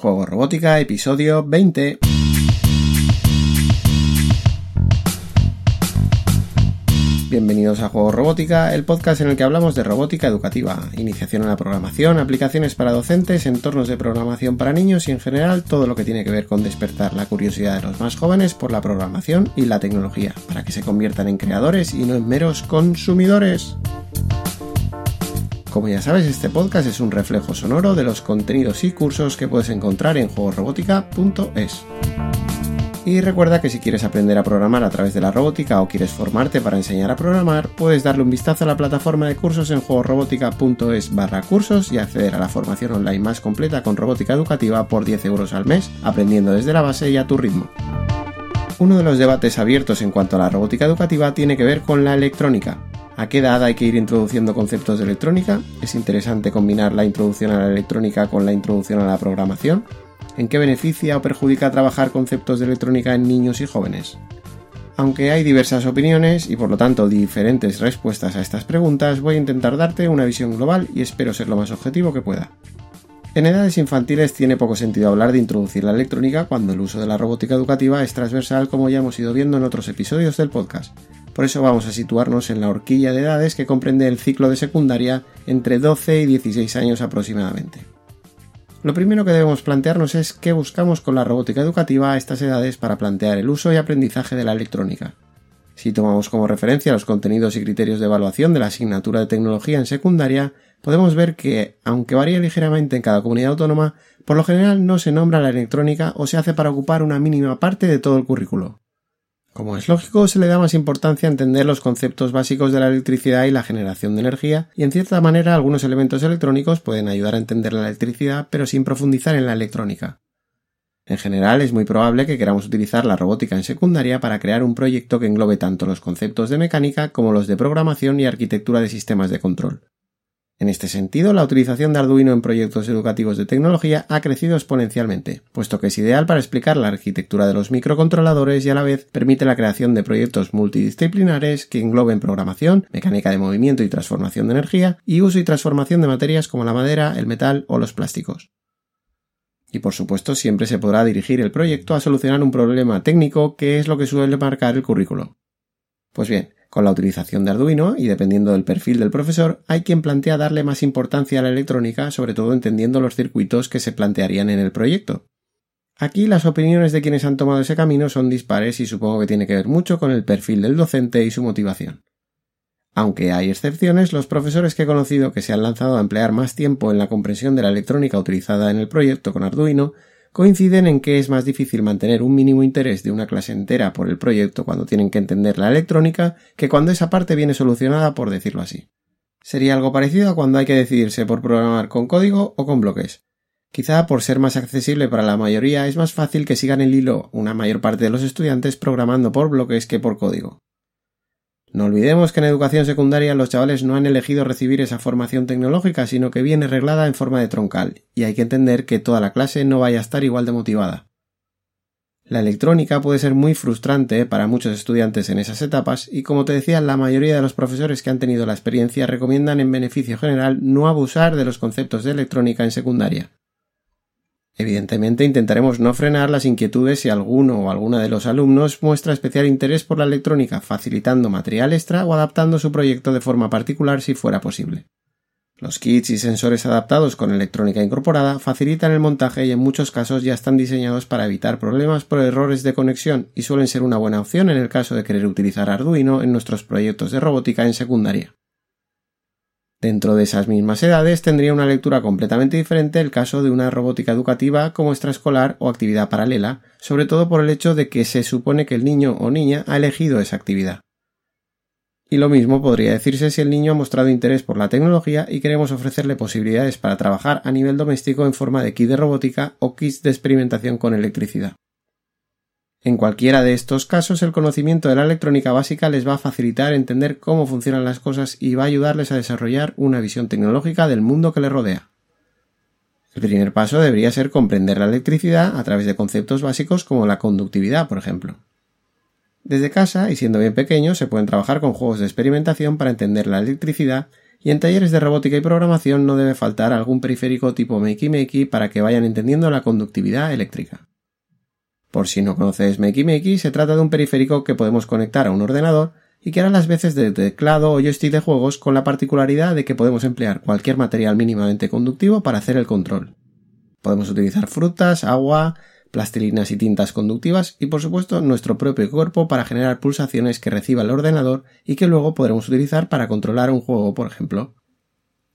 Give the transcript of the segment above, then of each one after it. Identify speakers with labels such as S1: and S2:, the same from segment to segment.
S1: Juego Robótica, episodio 20. Bienvenidos a Juego Robótica, el podcast en el que hablamos de robótica educativa, iniciación en la programación, aplicaciones para docentes, entornos de programación para niños y en general todo lo que tiene que ver con despertar la curiosidad de los más jóvenes por la programación y la tecnología, para que se conviertan en creadores y no en meros consumidores. Como ya sabes, este podcast es un reflejo sonoro de los contenidos y cursos que puedes encontrar en juegosrobótica.es. Y recuerda que si quieres aprender a programar a través de la robótica o quieres formarte para enseñar a programar, puedes darle un vistazo a la plataforma de cursos en juegosrobótica.es barra cursos y acceder a la formación online más completa con robótica educativa por 10 euros al mes, aprendiendo desde la base y a tu ritmo. Uno de los debates abiertos en cuanto a la robótica educativa tiene que ver con la electrónica, ¿A qué edad hay que ir introduciendo conceptos de electrónica? ¿Es interesante combinar la introducción a la electrónica con la introducción a la programación? ¿En qué beneficia o perjudica trabajar conceptos de electrónica en niños y jóvenes? Aunque hay diversas opiniones y por lo tanto diferentes respuestas a estas preguntas, voy a intentar darte una visión global y espero ser lo más objetivo que pueda. En edades infantiles tiene poco sentido hablar de introducir la electrónica cuando el uso de la robótica educativa es transversal como ya hemos ido viendo en otros episodios del podcast. Por eso vamos a situarnos en la horquilla de edades que comprende el ciclo de secundaria entre 12 y 16 años aproximadamente. Lo primero que debemos plantearnos es qué buscamos con la robótica educativa a estas edades para plantear el uso y aprendizaje de la electrónica. Si tomamos como referencia los contenidos y criterios de evaluación de la asignatura de tecnología en secundaria, podemos ver que, aunque varía ligeramente en cada comunidad autónoma, por lo general no se nombra la electrónica o se hace para ocupar una mínima parte de todo el currículo. Como es lógico, se le da más importancia a entender los conceptos básicos de la electricidad y la generación de energía, y en cierta manera algunos elementos electrónicos pueden ayudar a entender la electricidad, pero sin profundizar en la electrónica. En general, es muy probable que queramos utilizar la robótica en secundaria para crear un proyecto que englobe tanto los conceptos de mecánica como los de programación y arquitectura de sistemas de control. En este sentido, la utilización de Arduino en proyectos educativos de tecnología ha crecido exponencialmente, puesto que es ideal para explicar la arquitectura de los microcontroladores y a la vez permite la creación de proyectos multidisciplinares que engloben programación, mecánica de movimiento y transformación de energía, y uso y transformación de materias como la madera, el metal o los plásticos. Y por supuesto siempre se podrá dirigir el proyecto a solucionar un problema técnico que es lo que suele marcar el currículo. Pues bien, con la utilización de Arduino, y dependiendo del perfil del profesor, hay quien plantea darle más importancia a la electrónica, sobre todo entendiendo los circuitos que se plantearían en el proyecto. Aquí las opiniones de quienes han tomado ese camino son dispares y supongo que tiene que ver mucho con el perfil del docente y su motivación. Aunque hay excepciones, los profesores que he conocido que se han lanzado a emplear más tiempo en la comprensión de la electrónica utilizada en el proyecto con Arduino coinciden en que es más difícil mantener un mínimo interés de una clase entera por el proyecto cuando tienen que entender la electrónica que cuando esa parte viene solucionada, por decirlo así. Sería algo parecido a cuando hay que decidirse por programar con código o con bloques. Quizá por ser más accesible para la mayoría es más fácil que sigan el hilo una mayor parte de los estudiantes programando por bloques que por código. No olvidemos que en educación secundaria los chavales no han elegido recibir esa formación tecnológica, sino que viene reglada en forma de troncal, y hay que entender que toda la clase no vaya a estar igual de motivada. La electrónica puede ser muy frustrante para muchos estudiantes en esas etapas y como te decía, la mayoría de los profesores que han tenido la experiencia recomiendan en beneficio general no abusar de los conceptos de electrónica en secundaria. Evidentemente intentaremos no frenar las inquietudes si alguno o alguna de los alumnos muestra especial interés por la electrónica, facilitando material extra o adaptando su proyecto de forma particular si fuera posible. Los kits y sensores adaptados con electrónica incorporada facilitan el montaje y en muchos casos ya están diseñados para evitar problemas por errores de conexión y suelen ser una buena opción en el caso de querer utilizar Arduino en nuestros proyectos de robótica en secundaria. Dentro de esas mismas edades tendría una lectura completamente diferente el caso de una robótica educativa como extraescolar o actividad paralela, sobre todo por el hecho de que se supone que el niño o niña ha elegido esa actividad. Y lo mismo podría decirse si el niño ha mostrado interés por la tecnología y queremos ofrecerle posibilidades para trabajar a nivel doméstico en forma de kit de robótica o kits de experimentación con electricidad. En cualquiera de estos casos, el conocimiento de la electrónica básica les va a facilitar entender cómo funcionan las cosas y va a ayudarles a desarrollar una visión tecnológica del mundo que les rodea. El primer paso debería ser comprender la electricidad a través de conceptos básicos como la conductividad, por ejemplo. Desde casa y siendo bien pequeños se pueden trabajar con juegos de experimentación para entender la electricidad y en talleres de robótica y programación no debe faltar algún periférico tipo Makey Makey para que vayan entendiendo la conductividad eléctrica. Por si no conoces Makey Makey, se trata de un periférico que podemos conectar a un ordenador y que hará las veces de teclado o joystick de juegos con la particularidad de que podemos emplear cualquier material mínimamente conductivo para hacer el control. Podemos utilizar frutas, agua, plastilinas y tintas conductivas y por supuesto nuestro propio cuerpo para generar pulsaciones que reciba el ordenador y que luego podremos utilizar para controlar un juego, por ejemplo.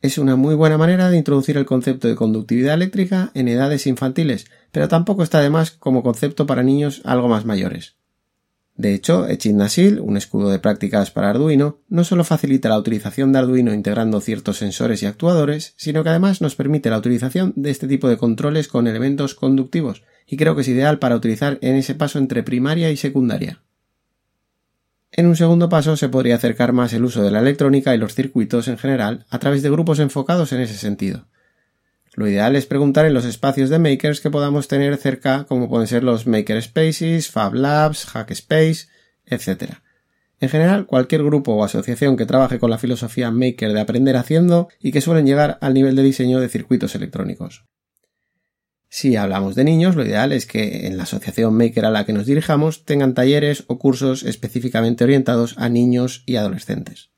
S1: Es una muy buena manera de introducir el concepto de conductividad eléctrica en edades infantiles, pero tampoco está de más como concepto para niños algo más mayores. De hecho, Echidnasil, un escudo de prácticas para Arduino, no solo facilita la utilización de Arduino integrando ciertos sensores y actuadores, sino que además nos permite la utilización de este tipo de controles con elementos conductivos, y creo que es ideal para utilizar en ese paso entre primaria y secundaria. En un segundo paso se podría acercar más el uso de la electrónica y los circuitos en general a través de grupos enfocados en ese sentido. Lo ideal es preguntar en los espacios de makers que podamos tener cerca, como pueden ser los Maker Spaces, Fab Labs, Hackspace, etc. En general, cualquier grupo o asociación que trabaje con la filosofía maker de aprender haciendo y que suelen llegar al nivel de diseño de circuitos electrónicos. Si hablamos de niños, lo ideal es que en la asociación maker a la que nos dirijamos tengan talleres o cursos específicamente orientados a niños y adolescentes.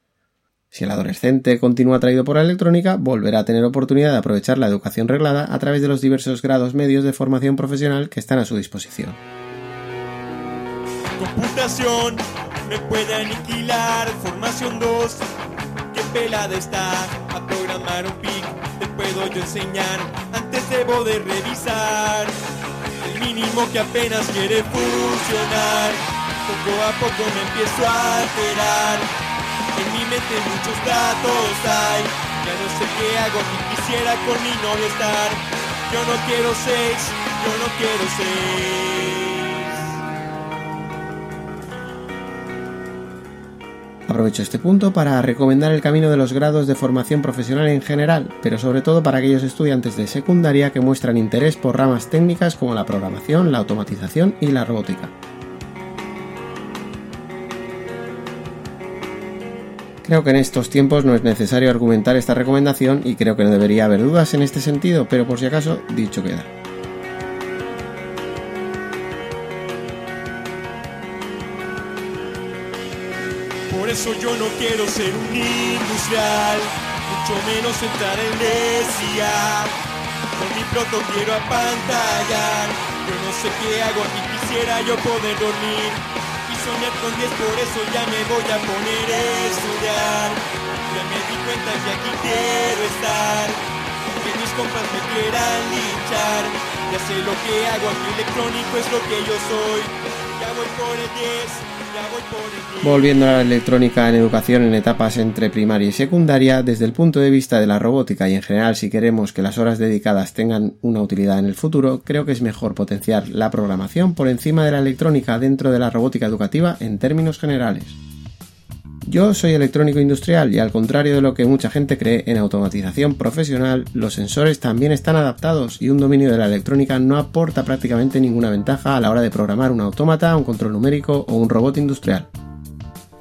S1: Si el adolescente continúa atraído por la electrónica, volverá a tener oportunidad de aprovechar la educación reglada a través de los diversos grados medios de formación profesional que están a su disposición.
S2: Computación me puede aniquilar, formación 2, qué pelada está, a programar un pic, te puedo yo enseñar, antes debo de revisar, el mínimo que apenas quiere funcionar, poco a poco me empiezo a alterar en mi mente muchos datos hay. Ya no sé qué hago, ni quisiera con mi novio estar. Yo no quiero seis, yo no quiero
S1: seis. Aprovecho este punto para recomendar el camino de los grados de formación profesional en general, pero sobre todo para aquellos estudiantes de secundaria que muestran interés por ramas técnicas como la programación, la automatización y la robótica. Creo que en estos tiempos no es necesario argumentar esta recomendación y creo que no debería haber dudas en este sentido, pero por si acaso, dicho queda.
S2: Eso yo no quiero ser un industrial, mucho menos entrar en decía. Con mi proto quiero apantallar, yo no sé qué hago aquí, quisiera yo poder dormir soñar con 10, por eso ya me voy a poner a estudiar. Ya me di cuenta que aquí quiero estar, que mis compas me quieran linchar. Ya sé lo que hago, aquí electrónico es lo que yo soy. Ya voy por el 10.
S1: Volviendo a la electrónica en educación en etapas entre primaria y secundaria, desde el punto de vista de la robótica y en general si queremos que las horas dedicadas tengan una utilidad en el futuro, creo que es mejor potenciar la programación por encima de la electrónica dentro de la robótica educativa en términos generales. Yo soy electrónico industrial y al contrario de lo que mucha gente cree en automatización profesional, los sensores también están adaptados y un dominio de la electrónica no aporta prácticamente ninguna ventaja a la hora de programar un autómata, un control numérico o un robot industrial.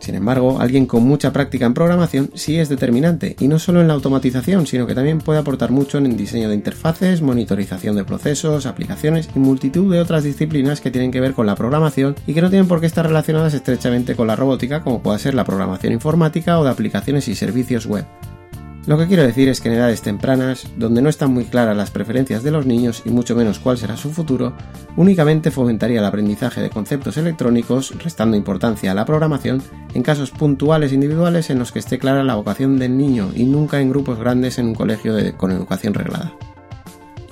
S1: Sin embargo, alguien con mucha práctica en programación sí es determinante, y no solo en la automatización, sino que también puede aportar mucho en el diseño de interfaces, monitorización de procesos, aplicaciones y multitud de otras disciplinas que tienen que ver con la programación y que no tienen por qué estar relacionadas estrechamente con la robótica, como puede ser la programación informática o de aplicaciones y servicios web. Lo que quiero decir es que en edades tempranas, donde no están muy claras las preferencias de los niños y mucho menos cuál será su futuro, únicamente fomentaría el aprendizaje de conceptos electrónicos, restando importancia a la programación, en casos puntuales individuales en los que esté clara la vocación del niño y nunca en grupos grandes en un colegio con educación reglada.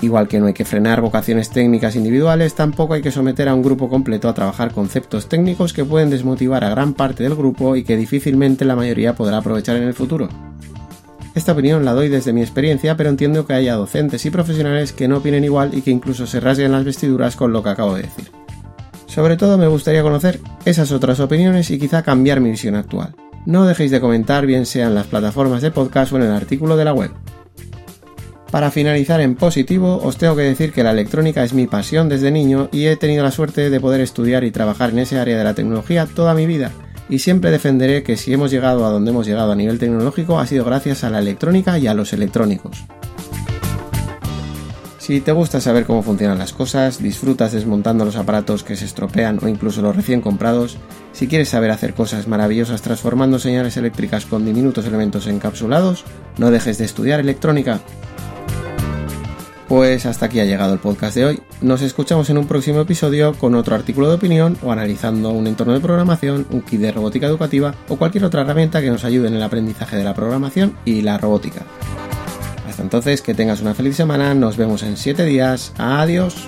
S1: Igual que no hay que frenar vocaciones técnicas individuales, tampoco hay que someter a un grupo completo a trabajar conceptos técnicos que pueden desmotivar a gran parte del grupo y que difícilmente la mayoría podrá aprovechar en el futuro. Esta opinión la doy desde mi experiencia, pero entiendo que haya docentes y profesionales que no opinen igual y que incluso se rasguen las vestiduras con lo que acabo de decir. Sobre todo me gustaría conocer esas otras opiniones y quizá cambiar mi visión actual. No dejéis de comentar bien sea en las plataformas de podcast o en el artículo de la web. Para finalizar en positivo, os tengo que decir que la electrónica es mi pasión desde niño y he tenido la suerte de poder estudiar y trabajar en ese área de la tecnología toda mi vida, y siempre defenderé que si hemos llegado a donde hemos llegado a nivel tecnológico ha sido gracias a la electrónica y a los electrónicos. Si te gusta saber cómo funcionan las cosas, disfrutas desmontando los aparatos que se estropean o incluso los recién comprados, si quieres saber hacer cosas maravillosas transformando señales eléctricas con diminutos elementos encapsulados, no dejes de estudiar electrónica. Pues hasta aquí ha llegado el podcast de hoy. Nos escuchamos en un próximo episodio con otro artículo de opinión o analizando un entorno de programación, un kit de robótica educativa o cualquier otra herramienta que nos ayude en el aprendizaje de la programación y la robótica. Hasta entonces, que tengas una feliz semana, nos vemos en 7 días, adiós.